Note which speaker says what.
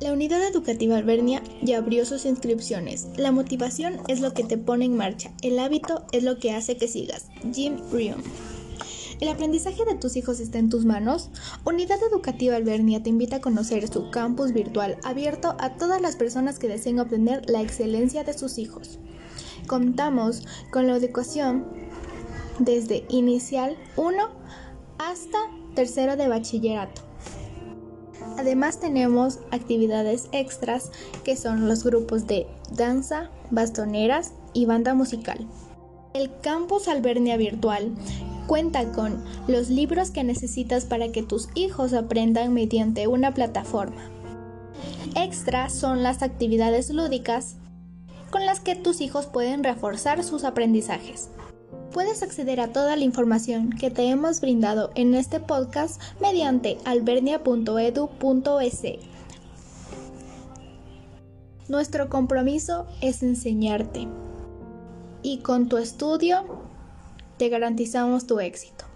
Speaker 1: La unidad educativa Albernia ya abrió sus inscripciones. La motivación es lo que te pone en marcha. El hábito es lo que hace que sigas. Jim Rion. ¿El aprendizaje de tus hijos está en tus manos? Unidad Educativa Albernia te invita a conocer su campus virtual abierto a todas las personas que deseen obtener la excelencia de sus hijos. Contamos con la educación desde inicial 1 hasta tercero de bachillerato. Además tenemos actividades extras que son los grupos de danza, bastoneras y banda musical. El campus Albernia Virtual cuenta con los libros que necesitas para que tus hijos aprendan mediante una plataforma. Extra son las actividades lúdicas con las que tus hijos pueden reforzar sus aprendizajes. Puedes acceder a toda la información que te hemos brindado en este podcast mediante albernia.edu.es. Nuestro compromiso es enseñarte y con tu estudio te garantizamos tu éxito.